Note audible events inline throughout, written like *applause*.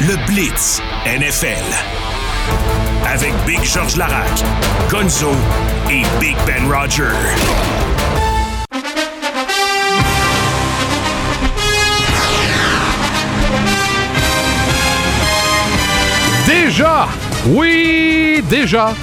le Blitz NFL. Avec Big George Larac, Gonzo et Big Ben Roger. Déjà, oui, déjà,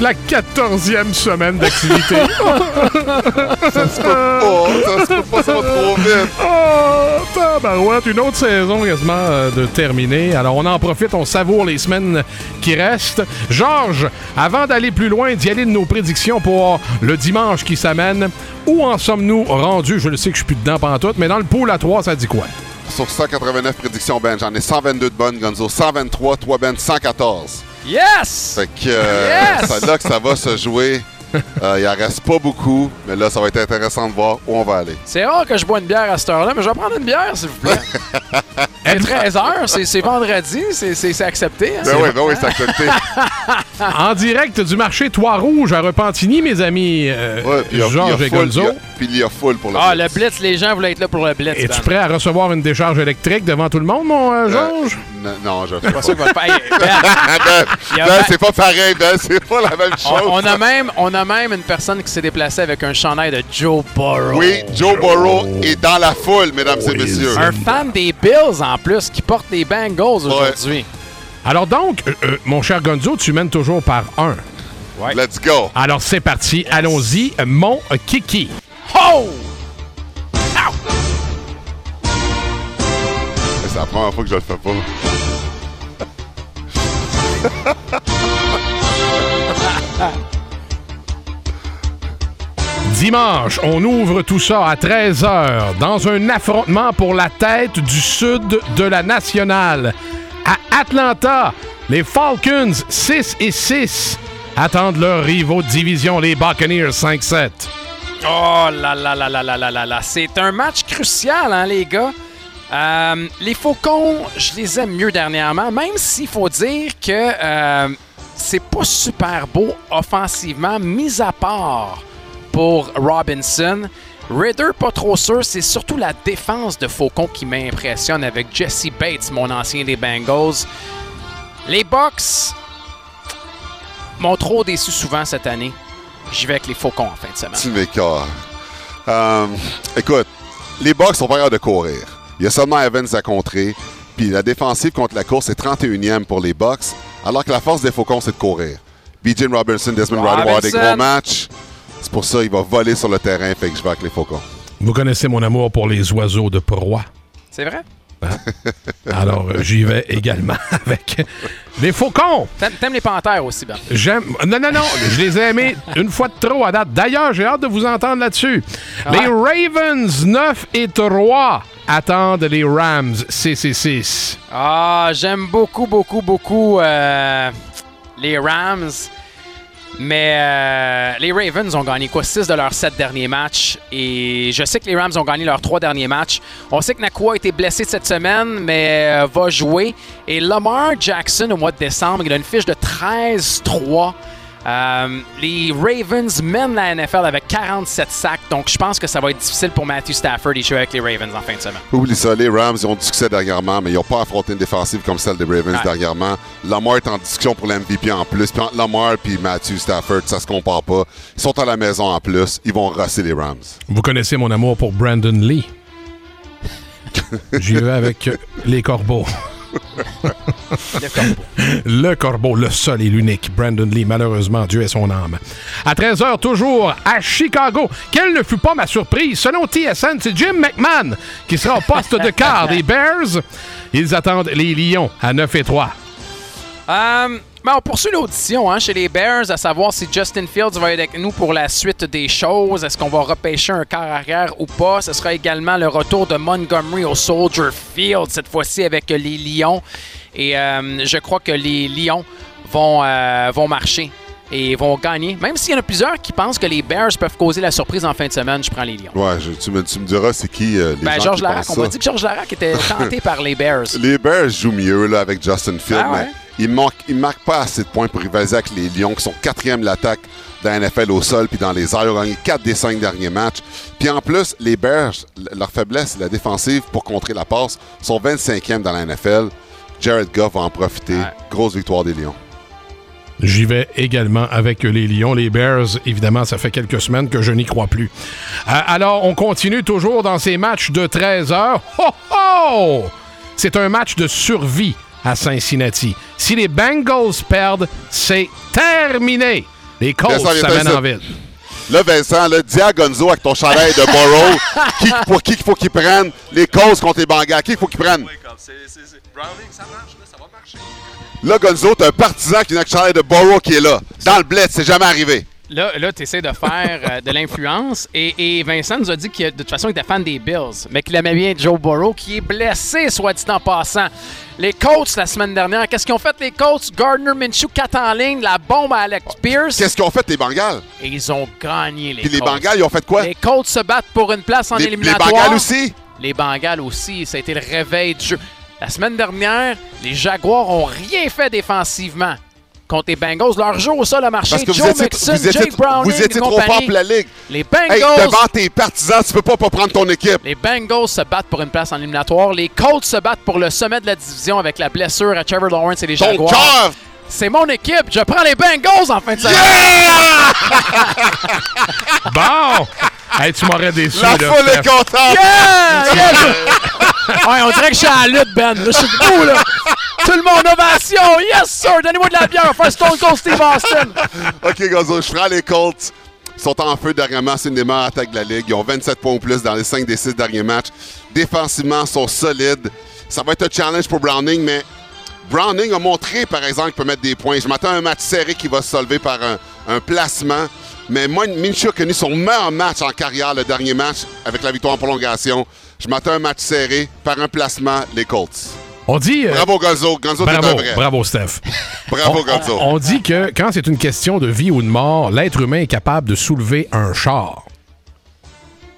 la quatorzième semaine d'activité. *laughs* Ça se peut pas, ça se peut pas, ça va trop vite. Oh, tabarouette, une autre saison quasiment euh, de terminer. Alors, on en profite, on savoure les semaines qui restent. Georges, avant d'aller plus loin, d'y aller de nos prédictions pour le dimanche qui s'amène, où en sommes-nous rendus? Je le sais que je suis plus dedans pantoute, mais dans le pool à 3, ça dit quoi? Sur 189 prédictions, Ben, j'en ai 122 de bonnes, Gonzo. 123, toi, Ben, 114. Yes! Fait que euh, Yes! c'est là que ça va se jouer. *laughs* Euh, il en reste pas beaucoup, mais là, ça va être intéressant de voir où on va aller. C'est rare que je bois une bière à cette heure-là, mais je vais prendre une bière, s'il vous plaît. *laughs* C'est 13 h c'est c'est vendredi, c'est- accepté. hein? Ben oui, ben oui, c'est accepté. *laughs* En direct du marché Trois-Rouges à Repentigny, mes amis euh, Ouais, puis Georges et Gonzo. Puis il y a full pour le Ah, le Blitz. Blitz, les gens voulaient être là pour le Blitz. Es-tu Ben. prêt à recevoir une décharge électrique devant tout le monde, mon euh, Georges? N- Non, je C'est pas va faire. Hey, Ben, Ben, y a ben, c'est pas pareil, Ben, c'est pas la même chose. on, on a même, on a même une personne qui s'est déplacée avec un chandail de Joe Burrow. Oui, Joe Burrow est dans la foule, mesdames et messieurs. Un fan des Bills en plus qui porte des Bengals aujourd'hui. Alors donc, euh, euh, mon cher Gonzo, tu mènes toujours par un. Let's go. Alors c'est parti, allons-y, mon kiki. Oh! C'est la première fois que je le fais pas. *laughs* Dimanche, on ouvre tout ça à 13h dans un affrontement pour la tête du sud de la nationale. À Atlanta, les Falcons 6 et 6 attendent leurs rivaux de division, les Buccaneers 5-7. Oh là là là là là là là là. C'est un match crucial, hein, les gars. Euh, les Faucons, je les aime mieux dernièrement, même s'il faut dire que euh, c'est pas super beau offensivement, mis à part pour Robinson. Ritter, pas trop sûr, c'est surtout la défense de Faucon qui m'impressionne avec Jesse Bates, mon ancien des Bengals. Les Bucks m'ont trop déçu souvent cette année. J'y vais avec les Faucons en fin de semaine. Tu m'écœures. Euh, écoute, les Bucks sont pas de courir. Il y a seulement Evans à contrer. Puis la défensive contre la course est 31e pour les Bucks, alors que la force des Faucons, c'est de courir. BJ Robinson, Desmond Ryder des gros matchs. C'est pour ça qu'il va voler sur le terrain, fait que je vais avec les Faucons. Vous connaissez mon amour pour les oiseaux de proie. C'est vrai? Alors euh, j'y vais également *laughs* avec les Faucons. T'aimes t'aimes les panthères aussi, Ben. J'aime. Non, non, non. Je les ai aimés *laughs* une fois de trop à date. D'ailleurs, j'ai hâte de vous entendre là-dessus. Les Ravens 9 et 3 attendent les Rams 6 et 6. Ah, j'aime beaucoup, beaucoup, beaucoup euh, les Rams. Mais euh, les Ravens ont gagné quoi? 6 de leurs 7 derniers matchs. Et je sais que les Rams ont gagné leurs 3 derniers matchs. On sait que Nakua a été blessé cette semaine, mais euh, va jouer. Et Lamar Jackson, au mois de décembre, il a une fiche de 13-3. Euh, les Ravens mènent la NFL avec 47 sacs. Donc je pense que ça va être difficile pour Matthew Stafford de jouer avec les Ravens en fin de semaine. Oublie ça, les Rams, ils ont du succès dernièrement, mais ils n'ont pas affronté une défensive comme celle des Ravens Ouais. dernièrement. Lamar est en discussion pour l'MVP en plus. Puis entre Lamar et Matthew Stafford, ça se compare pas. Ils sont à la maison en plus. Ils vont rosser les Rams. Vous connaissez mon amour pour Brandon Lee. *laughs* J'y vais avec les corbeaux. *laughs* Le corbeau. Le corbeau, le seul et l'unique. Brandon Lee, malheureusement, Dieu est son âme. À 13h, toujours à Chicago. Quelle ne fut pas ma surprise? Selon TSN, c'est Jim McMahon qui sera au poste de quart des Bears. Ils attendent les Lions à 9 et 3. Euh, ben, on poursuit l'audition hein, chez les Bears, à savoir si Justin Fields va être avec nous pour la suite des choses. Est-ce qu'on va repêcher un quart arrière ou pas? Ce sera également le retour de Montgomery au Soldier Field, cette fois-ci avec les Lions. Et euh, je crois que les Lions vont, euh, vont marcher et vont gagner. Même s'il y en a plusieurs qui pensent que les Bears peuvent causer la surprise en fin de semaine, je prends les Lions. Ouais, je- tu, me, tu me diras c'est qui euh, les Ben, gens qui Larac, pensent on m'a dit que Georges Larac était *laughs* tenté par les Bears. Les Bears jouent mieux là, avec Justin Fields, Ah ouais? mais ils ne marquent pas assez de points pour rivaliser avec les Lions, qui sont quatrième de l'attaque dans la NFL au sol puis dans les airs. Ils ont gagné 4 des 5 derniers matchs. Puis en plus, les Bears, leur faiblesse, la défensive pour contrer la passe, sont 25e dans la NFL. Jared Goff va en profiter. Ouais. Grosse victoire des Lions. J'y vais également avec les Lions. Les Bears, évidemment, ça fait quelques semaines que je n'y crois plus. Euh, alors, on continue toujours dans ces matchs de 13 heures. Ho, ho! C'est un match de survie à Cincinnati. Si les Bengals perdent, c'est terminé. Les Colts s'amènent en ville. Là, Vincent, là, dis à Gonzo avec ton chandail de Burrow, *laughs* qui, pour qui il faut qu'il prenne les causes contre les Bengals? Qui il faut qu'il prenne? Là, Gonzo, t'as un partisan qui a un chandail de Burrow qui est là. Dans le bled, c'est jamais arrivé. Là, là tu essaies de faire euh, de l'influence. Et, et Vincent nous a dit que de toute façon, il était fan des Bills, mais qu'il aimait bien Joe Burrow, qui est blessé, soit dit en passant. Les Colts, la semaine dernière, qu'est-ce qu'ils ont fait, les Colts? Gardner Minshew, 4 en ligne, la bombe à Alex Pierce. Qu'est-ce qu'ils ont fait, les Bengals? Et ils ont gagné, les Puis les. Bengals, ils ont fait quoi? Les Colts se battent pour une place en Les, les éliminatoire. Bengals aussi? Les Bengals aussi, ça a été le réveil du jeu. La semaine dernière, les Jaguars ont rien fait défensivement contre les Bengals. Leur jeu au sol a marché. Parce que vous Joe étiez, Mixon, vous étiez, Jake Browning vous étiez trop fort pour la Ligue. Les Bengals, Hey, devant tes partisans, tu peux pas pas prendre ton équipe. les Bengals se battent pour une place en éliminatoire. Les Colts se battent pour le sommet de la division avec la blessure à Trevor Lawrence et les Ton Jaguars. cœur! C'est mon équipe. Je prends les Bengals en fin de semaine. *laughs* Bon! Hey, tu m'aurais déçu. La là, foule Steph. est contente! Yeah! Yeah! *laughs* ouais, on dirait que je suis à la lutte, Ben. Je suis debout, là. Tout le monde ovation. Yes, sir. Donnez-moi de la bière. Faire Stone Cold Steve Austin. OK, Gonzo, je prends les Colts. Ils sont en feu dernièrement. C'est une des meilleures attaques de la Ligue. Ils ont 27 points ou plus dans les 5 des 6 derniers matchs. Défensivement, ils sont solides. Ça va être un challenge pour Browning, mais Browning a montré, par exemple, qu'il peut mettre des points. Je m'attends à un match serré qui va se solver par un, un placement. Mais Minshew a connu son meilleur match en carrière, le dernier match, avec la victoire en prolongation. Je m'attends à un match serré par un placement, les Colts. On dit. euh, Bravo, Gonzo. Gonzo, un bravo, vrai. bravo, Steph. *laughs* Bravo, On- Gonzo. On dit que quand c'est une question de vie ou de mort, l'être humain est capable de soulever un char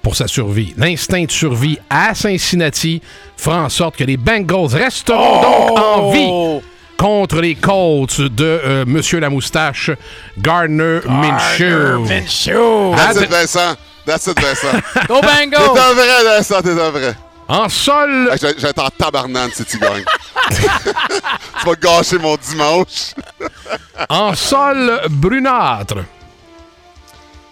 pour sa survie. L'instinct de survie à Cincinnati fera en sorte que les Bengals resteront donc en vie contre les Colts de euh, Monsieur la moustache, Gardner Minshew. Vincent. That's it, Vincent. *laughs* Go T'es Bengals. un vrai, Vincent, t'es un vrai. En sol, Hey, vais être en tabarnane si tu gagnes. *laughs* tu vas gâcher mon dimanche. *laughs* en sol brunâtre.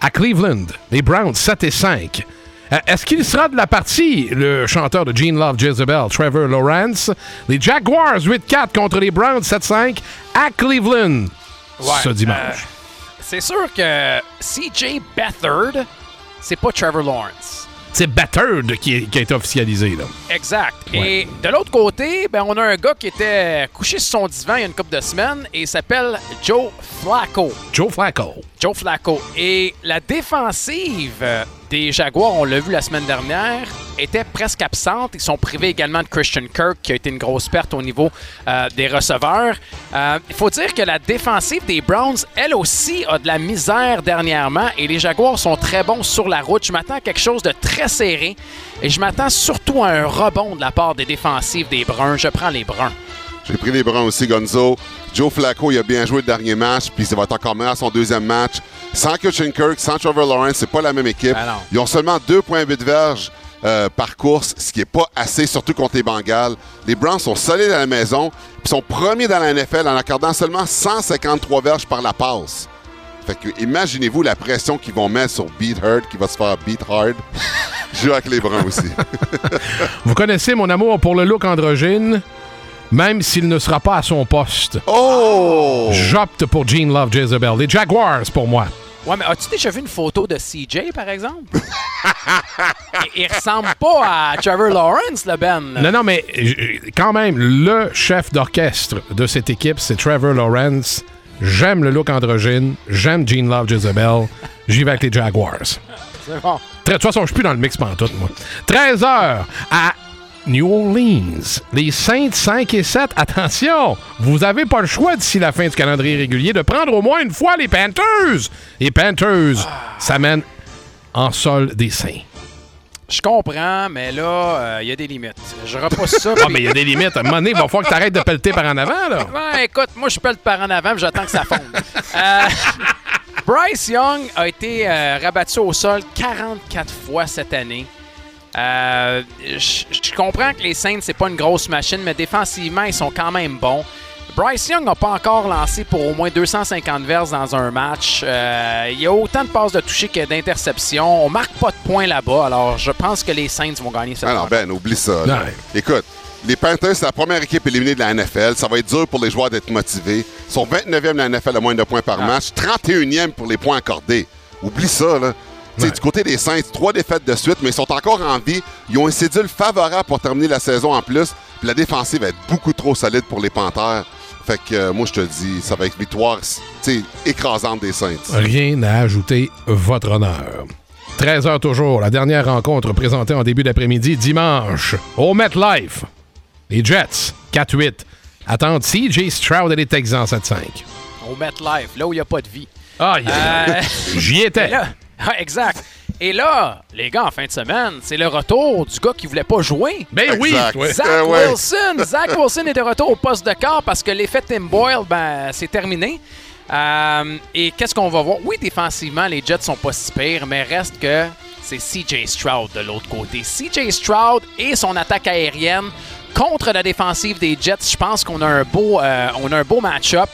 À Cleveland, les Browns 7 et 5. Euh, Est-ce qu'il sera de la partie, le chanteur de Gene Love Jezebel, Trevor Lawrence? Les Jaguars 8-4 contre les Browns 7-5 à Cleveland Ouais, ce dimanche. C'est sûr que CJ Beathard, c'est pas Trevor Lawrence. C'est Battered qui, est- qui a été officialisé. Là. Exact. Ouais. Et de l'autre côté, ben, on a un gars qui était couché sur son divan il y a une couple de semaines et il s'appelle Joe Flacco. Joe Flacco. Joe Flacco. Et la défensive des Jaguars, on l'a vu la semaine dernière, était presque absente. Ils sont privés également de Christian Kirk, qui a été une grosse perte au niveau euh, des receveurs. Euh, Il faut dire que la défensive des Browns, elle aussi, a de la misère dernièrement. Et les Jaguars sont très bons sur la route. Je m'attends à quelque chose de très serré. Et je m'attends surtout à un rebond de la part des défensives des Bruns. Je prends les Bruns. J'ai pris les Browns aussi, Gonzo. Joe Flacco, il a bien joué le dernier match, puis ça va être encore meilleur à son deuxième match. Sans Christian Kirk, sans Trevor Lawrence, c'est pas la même équipe. Ah. Ils ont seulement 2,8 verges euh, par course, ce qui est pas assez, surtout contre les Bengals. Les Browns sont solides à la maison, puis sont premiers dans la NFL en accordant seulement 153 verges par la passe. Fait que imaginez-vous la pression qu'ils vont mettre sur Beat Hard, qui va se faire beat hard. *laughs* Je joue avec les Browns aussi. Vous connaissez mon amour pour le look androgyne, même s'il ne sera pas à son poste. Oh! J'opte pour Gene Love Jezebel. Les Jaguars pour moi. Ouais, mais as-tu déjà vu une photo de CJ, par exemple? *laughs* il, il ressemble pas à Trevor Lawrence, le Ben. là. Non, non, mais euh, quand même, le chef d'orchestre de cette équipe, c'est Trevor Lawrence. J'aime le look androgyne. J'aime Gene Love Jezebel. J'y vais avec les Jaguars. C'est bon. De toute façon, je suis plus dans le mix pantoute, moi. 13 heures à New Orleans. Les Saints 5 et 7. Attention, vous avez pas le choix d'ici la fin du calendrier régulier de prendre au moins une fois les Panthers. Les Panthers s'amènent en sol des Saints. Je comprends, mais là, il y a des limites. Je repousse ça. Ah, mais il y a des limites. À un moment donné, il va falloir que tu arrêtes de pelleter par en avant, là. *laughs* Écoute, moi, je pèle par en avant, j'attends que ça fonde. Euh, Bryce Young a été euh, rabattu au sol 44 fois cette année. Euh, je je comprends que les Saints, c'est pas une grosse machine, mais défensivement, ils sont quand même bons. Bryce Young n'a pas encore lancé pour au moins 250 verses dans un match. Euh, il y a autant de passes de toucher que d'interceptions. On marque pas de points là-bas, alors je pense que les Saints vont gagner cette Ah non. Ben, oublie ça. là. Écoute, les Panthers, c'est la première équipe éliminée de la NFL. Ça va être dur pour les joueurs d'être motivés. Ils sont 29e de la NFL à moins de points Ah. par match, 31e pour les points accordés. Oublie ça, là. Ouais. Du côté des Saints, trois défaites de suite, mais ils sont encore en vie. Ils ont un cédule favorable pour terminer la saison en plus. Puis la défensive va être beaucoup trop solide pour les Panthers. Fait que euh, moi, je te dis, ça va être victoire écrasante des Saints. Rien à ajouter, votre honneur. 13h toujours, la dernière rencontre présentée en début d'après-midi, dimanche, au MetLife. Les Jets, 4-8, attendent CJ Stroud et les Texans 7-5. Au MetLife, là où il n'y a pas de vie. Ah, Euh, j'y étais. *laughs* là, exact. Et là, les gars, en fin de semaine, c'est le retour du gars qui voulait pas jouer. Ben oui, ouais. Zach Euh, ouais. Wilson. *laughs* Zach Wilson est de retour au poste de quart parce que l'effet Tim Boyle, ben, c'est terminé. Euh, et qu'est-ce qu'on va voir? Oui, défensivement, les Jets sont pas si pires, mais reste que c'est CJ Stroud de l'autre côté. CJ Stroud et son attaque aérienne contre la défensive des Jets, je pense qu'on a un beau, euh, on a un beau match-up.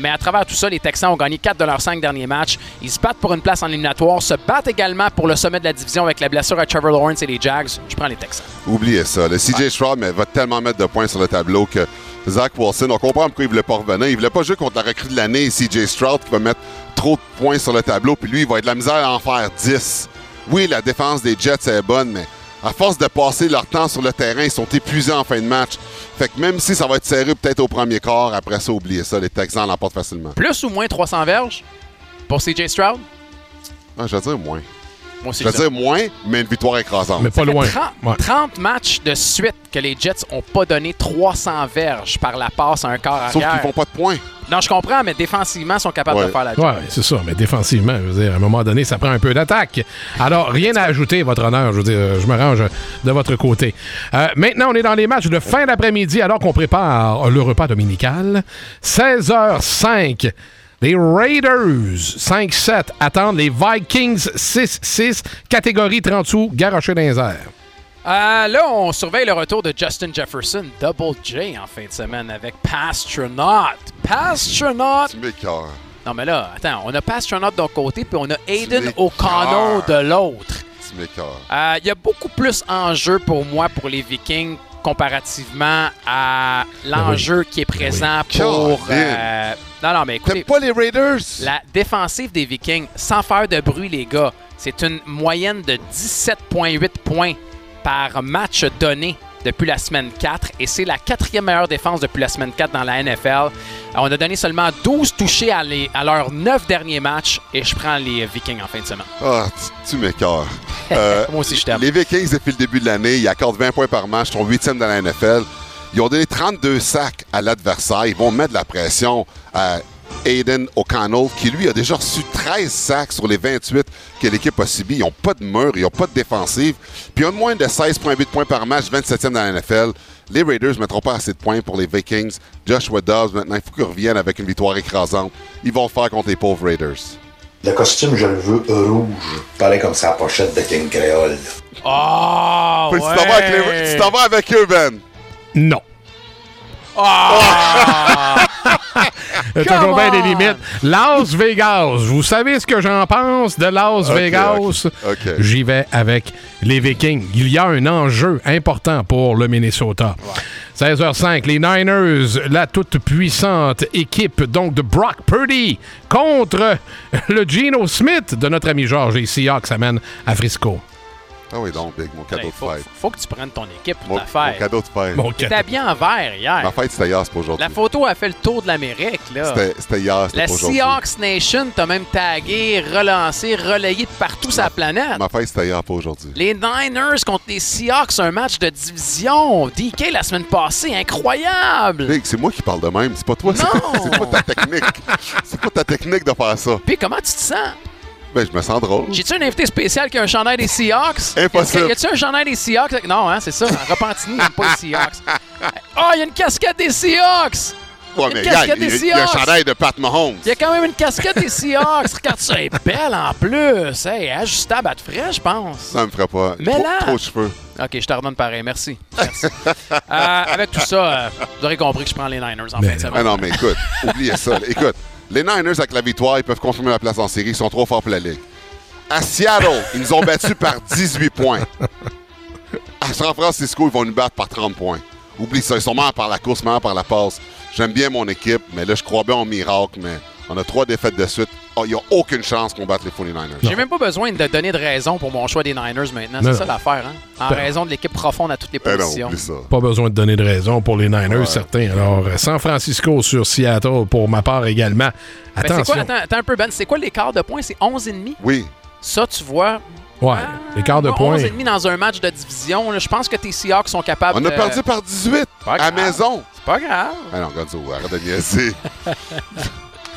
Mais à travers tout ça, les Texans ont gagné 4 de leurs 5 derniers matchs. Ils se battent pour une place en éliminatoire, se battent également pour le sommet de la division avec la blessure à Trevor Lawrence et les Jags. Je prends les Texans. Oubliez ça. Le CJ Stroud mais va tellement mettre de points sur le tableau que Zach Wilson, on comprend pourquoi il voulait pas revenir. Il voulait pas jouer contre la recrue de l'année, CJ Stroud, qui va mettre trop de points sur le tableau, puis lui, il va être de la misère à en faire 10. Oui, la défense des Jets est bonne, mais à force de passer leur temps sur le terrain, ils sont épuisés en fin de match. Fait que même si ça va être serré peut-être au premier quart, après ça, oubliez ça. Les Texans l'emportent facilement. Plus ou moins 300 verges pour CJ Stroud? Ah, je vais dire moins. Moi aussi, Je vais dire moins, mais une victoire écrasante. Mais pas loin. 30, Ouais. 30 matchs de suite que les Jets ont pas donné 300 verges par la passe à un quart Sauf arrière. qu'ils font pas de points. Non, je comprends, mais défensivement, ils sont capables Ouais. de faire la job. Ouais, c'est ça, mais défensivement, je veux dire, à un moment donné, ça prend un peu d'attaque. Alors, rien à ajouter, votre honneur. Je veux dire, je me range de votre côté. Euh, maintenant, on est dans les matchs de fin d'après-midi, alors qu'on prépare le repas dominical. 16h05. Les Raiders 5-7 attendent les Vikings 6-6, catégorie 30 sous, garoché dans les airs. Euh, là, on surveille le retour de Justin Jefferson, Double J en fin de semaine avec Pastronaut. Pastronaut! Tu m'écœures. Non, mais là, attends, on a Pastronaut d'un côté, puis on a Aiden. O'Connell de l'autre. Tu m'écœures. Euh, Il y a beaucoup plus en jeu pour moi pour les Vikings comparativement à l'enjeu qui est présent oui. pour. Euh, non, non, mais écoutez, T'aimes pas les Raiders? la défensive des Vikings, sans faire de bruit, les gars, c'est une moyenne de 17,8 points par match donné depuis la semaine 4 et c'est la quatrième meilleure défense depuis la semaine 4 dans la NFL. Euh, On a donné seulement 12 touchés à, les- à leurs 9 derniers matchs et je prends les Vikings en fin de semaine. Ah, tu, tu m'écœures. Euh, *laughs* Moi aussi, je t'aime. Les Vikings, depuis le début de l'année, ils accordent 20 points par match, ils sont 8e dans la NFL. Ils ont donné 32 sacs à l'adversaire. Ils vont mettre de la pression à Aiden O'Connell, qui lui a déjà reçu 13 sacs sur les 28 que l'équipe a subi. Ils n'ont pas de mur, ils n'ont pas de défensive. Puis ils ont moins de 16,8 points par match, 27e dans la NFL. Les Raiders ne mettront pas assez de points pour les Vikings. Joshua Dobbs, maintenant, il faut qu'ils reviennent avec une victoire écrasante. Ils vont le faire contre les pauvres Raiders. Le costume, je le veux rouge. Pareil comme sa pochette de King Créole. Oh! Tu t'en vas avec les- tu t'en vas avec eux, Ben? Non. A *laughs* toujours bien des limites. Las Vegas. Vous savez ce que j'en pense de Las Vegas? J'y vais avec les Vikings. Il y a un enjeu important pour le Minnesota. 16h05, les Niners, la toute puissante équipe donc de Brock Purdy contre le Geno Smith de notre ami Georges et Seahawks amène à Frisco. Ah oui, donc, Big, mon cadeau Il de faut, fête. faut que tu prennes ton équipe pour Mon, ta fête. mon cadeau de fête. Bon, T'étais habillé en vert hier. Ma fête, c'était hier, c'est pas aujourd'hui. La photo a fait le tour de l'Amérique, là. C'était hier, c'était La pas aujourd'hui. Seahawks Nation t'a même tagué, relancé, relayé de partout sur la planète. Ma fête, c'était hier, pas aujourd'hui. Les Niners contre les Seahawks, un match de division. DK la semaine passée, incroyable. Big, c'est moi qui parle de même, c'est pas toi. Non. *laughs* C'est pas ta technique. C'est pas ta technique de faire ça. Puis comment tu te sens? Ben, je me sens drôle. J'ai-tu un invité spécial qui a un chandail des Seahawks? Impossible. Y a-tu un chandail des Seahawks? Non, hein, c'est ça. En Repentigny, il n'aime pas les Seahawks. Ah, *laughs* il y a une casquette des Seahawks! Ouais, Une mais casquette regarde, il, des il y a un Seahawks. chandail de Pat Mahomes. Il y a quand même une casquette des Seahawks. Regarde ça, elle est belle en plus. Hey, ajustable à de frais, je pense. Ça me ferait pas. Mais trop, là- trop de cheveux. OK, je te redonne pareil. Merci. Merci. Euh, avec tout ça, euh, vous aurez compris que je prends les Niners en Mais fin de non. Ah semaine. non, mais écoute, oubliez ça. là. Écoute, les Niners, avec la victoire, ils peuvent confirmer la place en série. Ils sont trop forts pour la Ligue. À Seattle, ils nous ont battus par 18 points. À San Francisco, ils vont nous battre par 30 points. Oublie ça. Ils sont meilleurs par la course, meilleurs par la passe. J'aime bien mon équipe, mais là, je crois bien au miracle, mais on a trois défaites de suite. Oh, Il n'y a aucune chance qu'on batte les 49ers. J'ai même pas besoin de donner de raison pour mon choix des Niners maintenant. Non, C'est ça l'affaire, hein? En Ben- raison de l'équipe profonde à toutes les Eh non, positions. ça. Pas besoin de donner de raison pour les Niners, Ouais. certains. Alors, San Francisco sur Seattle pour ma part également. Ben, c'est Attention. quoi, attends, attends un peu, Ben, c'est quoi l'écart de points? C'est 11,5? Oui, Ça, tu vois? ouais, ah, l'écart de points. 11,5 dans un match de division. je pense que tes Seahawks sont capables on a de- perdu par 18 Pas à maison. C'est pas grave. Ah non, Gonzo, arrête de niaiser. *laughs*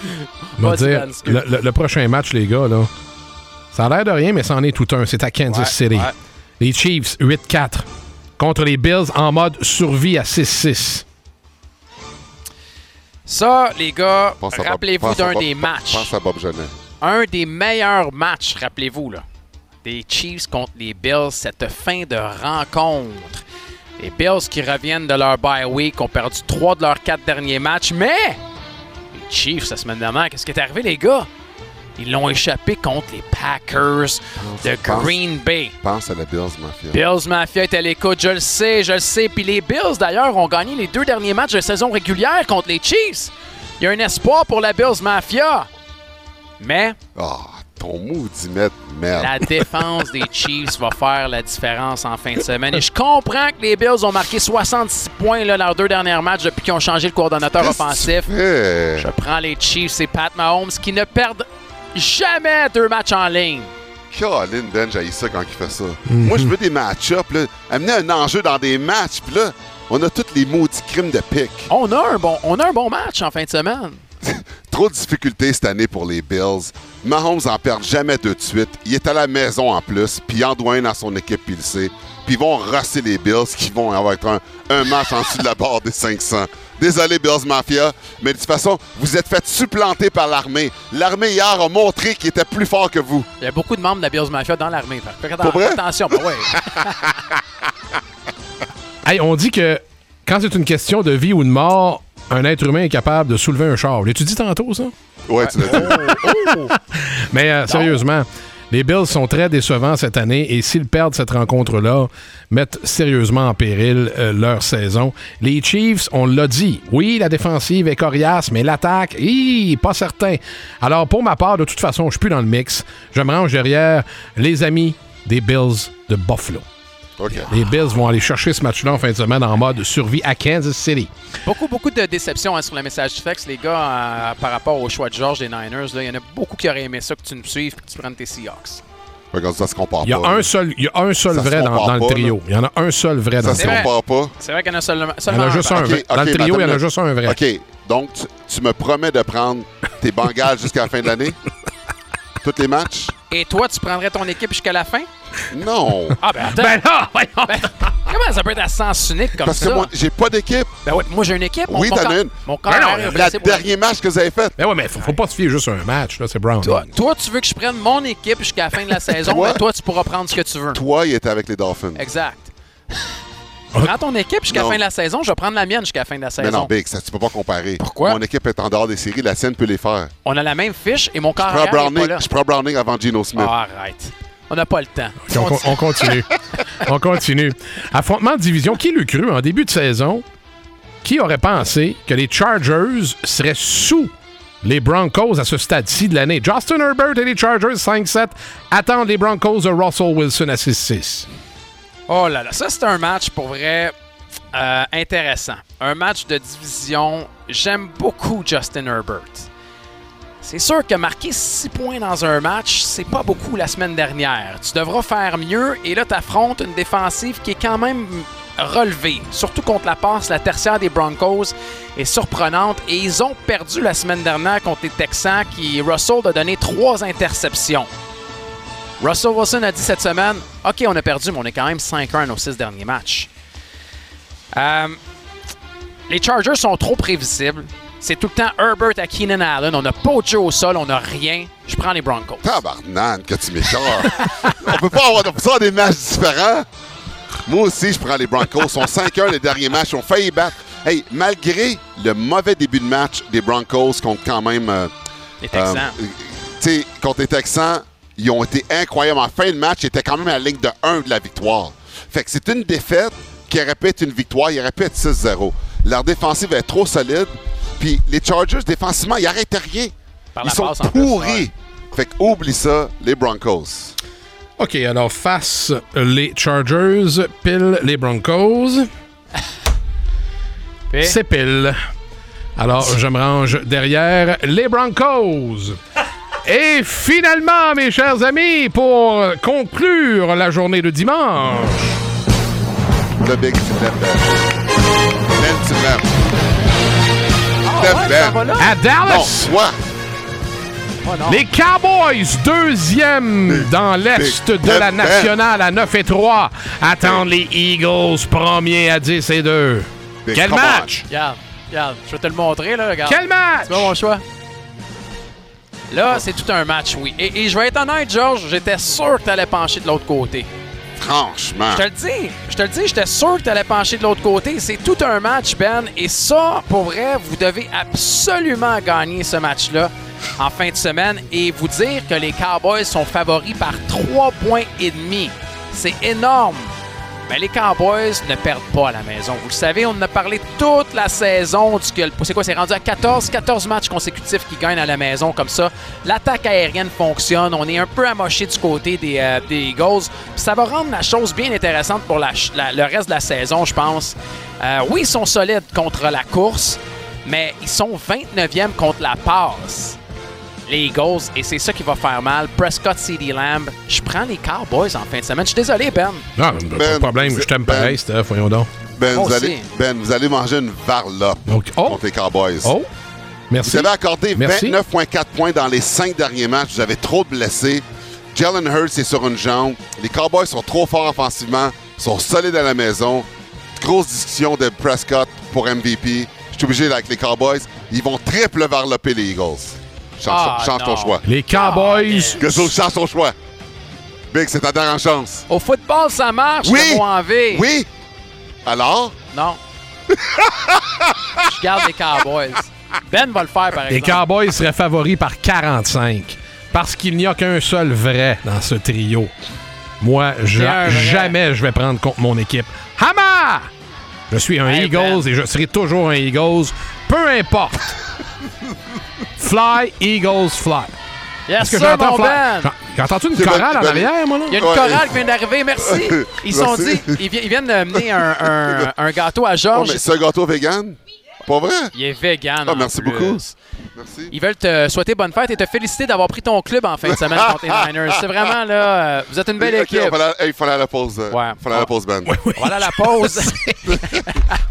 *laughs* Dire, le, le- le prochain match, les gars, là, ça a l'air de rien, mais c'en est tout un. C'est à Kansas Ouais, City. ouais. Les Chiefs, 8-4. Contre les Bills en mode survie à 6-6. Ça, les gars, rappelez-vous d'un des matchs. Pense à Bob Genet. un des meilleurs matchs, rappelez-vous, là, des Chiefs contre les Bills, cette fin de rencontre. Les Bills qui reviennent de leur bye week ont perdu trois de leurs quatre derniers matchs, mais Chiefs, la semaine dernière, qu'est-ce qui est arrivé, les gars? Ils l'ont échappé contre les Packers de pense- Green Bay. Pense à la Bills Mafia. Bills Mafia est à l'écoute, je le sais, je le sais. Puis les Bills, d'ailleurs, ont gagné les deux derniers matchs de saison régulière contre les Chiefs. Il y a un espoir pour la Bills Mafia. Mais Ah, ton maudit mètre, merde. la défense des Chiefs va faire la différence en fin de semaine. Et je comprends que les Bills ont marqué 66 points là, leurs deux derniers matchs depuis qu'ils ont changé le coordonnateur offensif. Je prends les Chiefs et Pat Mahomes qui ne perdent jamais deux matchs en ligne. Colin Ben, j'ai ça quand il fait ça. Moi, je veux des match-ups, là. Amener un enjeu dans des matchs, puis là, on a tous les maudits crimes de pique. On a un bon, on a un bon match en fin de semaine. *laughs* Trop de difficultés cette année pour les Bills. Mahomes en perd jamais deux de suite. Il est à la maison en plus, puis il en doit un dans son équipe, puis il le sait. Puis ils vont rosser les Bills qui vont avoir un, un match en dessous de la barre des 500. Désolé, Bills Mafia, mais de toute façon, vous êtes fait supplanter par l'armée. L'armée hier a montré qu'il était plus fort que vous. Il y a beaucoup de membres de la Bills Mafia dans l'armée. Attention, ben ouais. *laughs* Hey, on dit que quand c'est une question de vie ou de mort, un être humain est capable de soulever un char. L'as-tu dit tantôt, ça? Ouais, tu l'as dit. Oh! *laughs* Mais euh, sérieusement, les Bills sont très décevants cette année et s'ils perdent cette rencontre-là, mettent sérieusement en péril euh, leur saison. Les Chiefs, on l'a dit, oui, la défensive est coriace, mais l'attaque, pas certain. Alors, pour ma part, de toute façon, je suis plus dans le mix. Je me range derrière les amis des Bills de Buffalo. Les Bills vont aller chercher ce match-là en fin de semaine en mode survie à Kansas City. Beaucoup, beaucoup de déceptions hein, sur le message du texte, les gars, euh, par rapport au choix de George des Niners. là. Il y en a beaucoup qui auraient aimé ça que tu nous suives et que tu prennes tes Seahawks. Regarde, ça se compare Il y a pas. un là. seul, il y a un seul Ça se vrai dans, dans le pas, trio. Il y en a un seul vrai dans Ça le se C'est trio. vrai. compare pas. C'est vrai qu'il y en a seulement, Il y en a juste un. vrai. Dans le trio, il y en a juste un vrai. OK. Donc, tu, tu me promets de prendre tes Bengals jusqu'à la fin de l'année? *laughs* Tous les matchs? Et toi, tu prendrais ton équipe jusqu'à la fin? Non. Ah ben attends, Ben là, voyons. Ben, comment ça peut être à sens unique comme Parce ça? que moi, j'ai pas d'équipe. Ben ouais, moi j'ai une équipe. Oui, t'en as une. Mon Ben corps non, est Le blessé dernier match que vous avez fait. Ben ouais, mais faut, faut pas se fier juste à un match, là, c'est Brown. Toi, toi, tu veux que je prenne mon équipe jusqu'à la fin de la saison, Toi? mais toi, tu pourras prendre ce que tu veux. Toi, il était avec les Dolphins. Exact. Prends ton équipe jusqu'à la Non. fin de la saison, je vais prendre la mienne jusqu'à la fin de la Mais saison. non, Big, ça, tu peux pas comparer. Pourquoi? Mon équipe est en dehors des séries, la sienne peut les faire. On a la même fiche et mon corps Je prends, Browning, je prends Browning avant Geno Smith. Ah, arrête. On n'a pas le temps. On, con- on continue. *laughs* on continue. Affrontement de division. Qui l'eût cru en début de saison? Qui aurait pensé que les Chargers seraient sous les Broncos à ce stade-ci de l'année? Justin Herbert et les Chargers 5-7 attendent les Broncos de Russell Wilson à 6-6. Oh là là, ça c'est un match pour vrai euh, intéressant. Un match de division. J'aime beaucoup Justin Herbert. C'est sûr que marquer 6 points dans un match, c'est pas beaucoup la semaine dernière. Tu devras faire mieux et là tu affrontes une défensive qui est quand même relevée, surtout contre la passe, la tertiaire des Broncos est surprenante et ils ont perdu la semaine dernière contre les Texans qui Russell a donné trois interceptions. Russell Wilson a dit cette semaine OK, on a perdu, mais on est quand même 5-1 aux six derniers matchs. Euh, les Chargers sont trop prévisibles. C'est tout le temps Herbert à Keenan Allen. On n'a pas de jeu au sol, on n'a rien. Je prends les Broncos. Tabarnane, que tu m'écœures. *laughs* on peut pas avoir, on peut pas avoir des matchs différents. Moi aussi, je prends les Broncos. Ils sont 5-1 les derniers matchs. Ils ont failli battre. Hey, malgré le mauvais début de match des Broncos contre quand même. euh, Les Texans. euh, tu sais, contre les Texans, ils ont été incroyables. En fin de match, ils étaient quand même à la ligne de 1 de la victoire. Fait que c'est une défaite qui aurait pu être une victoire. Il aurait pu être 6-0. Leur défensive est trop solide. Puis les Chargers, défensivement, ils n'arrêtent rien. Par Ils sont passe, en plus, pourris. ouais. Fait que oublie ça, les Broncos. OK, alors face les Chargers, pile les Broncos. C'est pile. Alors, je me range derrière les Broncos. Et finalement, mes chers amis, pour conclure la journée de dimanche, Le big, tu l'aimes, Ben. Ben, tu l'aimes. À Non, Dallas, toi. Oh non. les Cowboys, deuxième dans l'Est de la nationale à 9 et 3, attendent les Eagles, premiers à 10 et 2. Big, Quel match! Regarde, regarde, je vais te le montrer, là, regarde. Quel match! C'est pas mon choix? Là, c'est tout un match, oui. Et, et je vais être honnête, George, j'étais sûr que t'allais pencher de l'autre côté. Franchement. Je te le dis, je te le dis, j'étais sûr que t'allais pencher de l'autre côté. C'est tout un match, Ben. Et ça, pour vrai, vous devez absolument gagner ce match-là en fin de semaine et vous dire que les Cowboys sont favoris par 3 points et demi. C'est énorme. Mais les Cowboys ne perdent pas à la maison. Vous le savez, on en a parlé toute la saison. du que- C'est quoi? C'est rendu à 14, 14 matchs consécutifs qui gagnent à la maison comme ça. L'attaque aérienne fonctionne. On est un peu amoché du côté des, euh, des Eagles. Ça va rendre la chose bien intéressante pour le reste de la saison, je pense. Euh, oui, ils sont solides contre la course, mais ils sont 29e contre la passe les Eagles et c'est ça qui va faire mal. Prescott, CD Lamb. Je prends les Cowboys en fin de semaine. Je suis désolé, Ben. Non, pas de Ben, problème, je t'aime Ben. pareil, Steph, voyons donc. Ben, vous allez, ben, vous allez manger une varlope oh, contre les Cowboys. oh, merci. Vous avez accordé Merci. 29,4 points dans les cinq derniers matchs. Vous avez trop de blessés. Jalen Hurts est sur une jambe. Les Cowboys sont trop forts offensivement. sont solides à la maison. Grosse discussion de Prescott pour MVP. Je suis obligé avec les Cowboys. Ils vont triple varloper les Eagles. Change, Ah, change ton non. choix. Les Cowboys, Que ça, change ton choix. Big, c'est ta dernière chance. Au football, ça marche, Oui. le mot en V. Oui. Alors? Non. Je garde les Cowboys. Ben va le faire, par les exemple. Cowboys seraient favoris par 45. Parce qu'il n'y a qu'un seul vrai dans ce trio. Moi, je- jamais je vais prendre contre mon équipe. Hama! Je suis un Hey, Eagles Ben. et je serai toujours un Eagles. Peu importe. *laughs* fly, Eagles, fly. Yes, Est-ce que sir, j'entends mon fly? Ben. J'en- J'entends-tu une chorale en arrière, moi, là? Il y a une Ouais. chorale qui vient d'arriver, merci. *laughs* Ils sont dit, ils, vi- ils viennent d'amener un, un- un gâteau à Oh, Georges. mais c'est un gâteau vegan? Pas vrai? Il est vegan. Ah, merci plus. beaucoup. Merci. Ils veulent te souhaiter bonne fête et te féliciter d'avoir pris ton club en fin de semaine *laughs* contre les Niners. C'est vraiment là, euh, vous êtes une belle équipe. on fallait- hey, il fallait aller à la pause. euh, Ouais. Il fallait aller à la pause, Ben. Voilà la pause.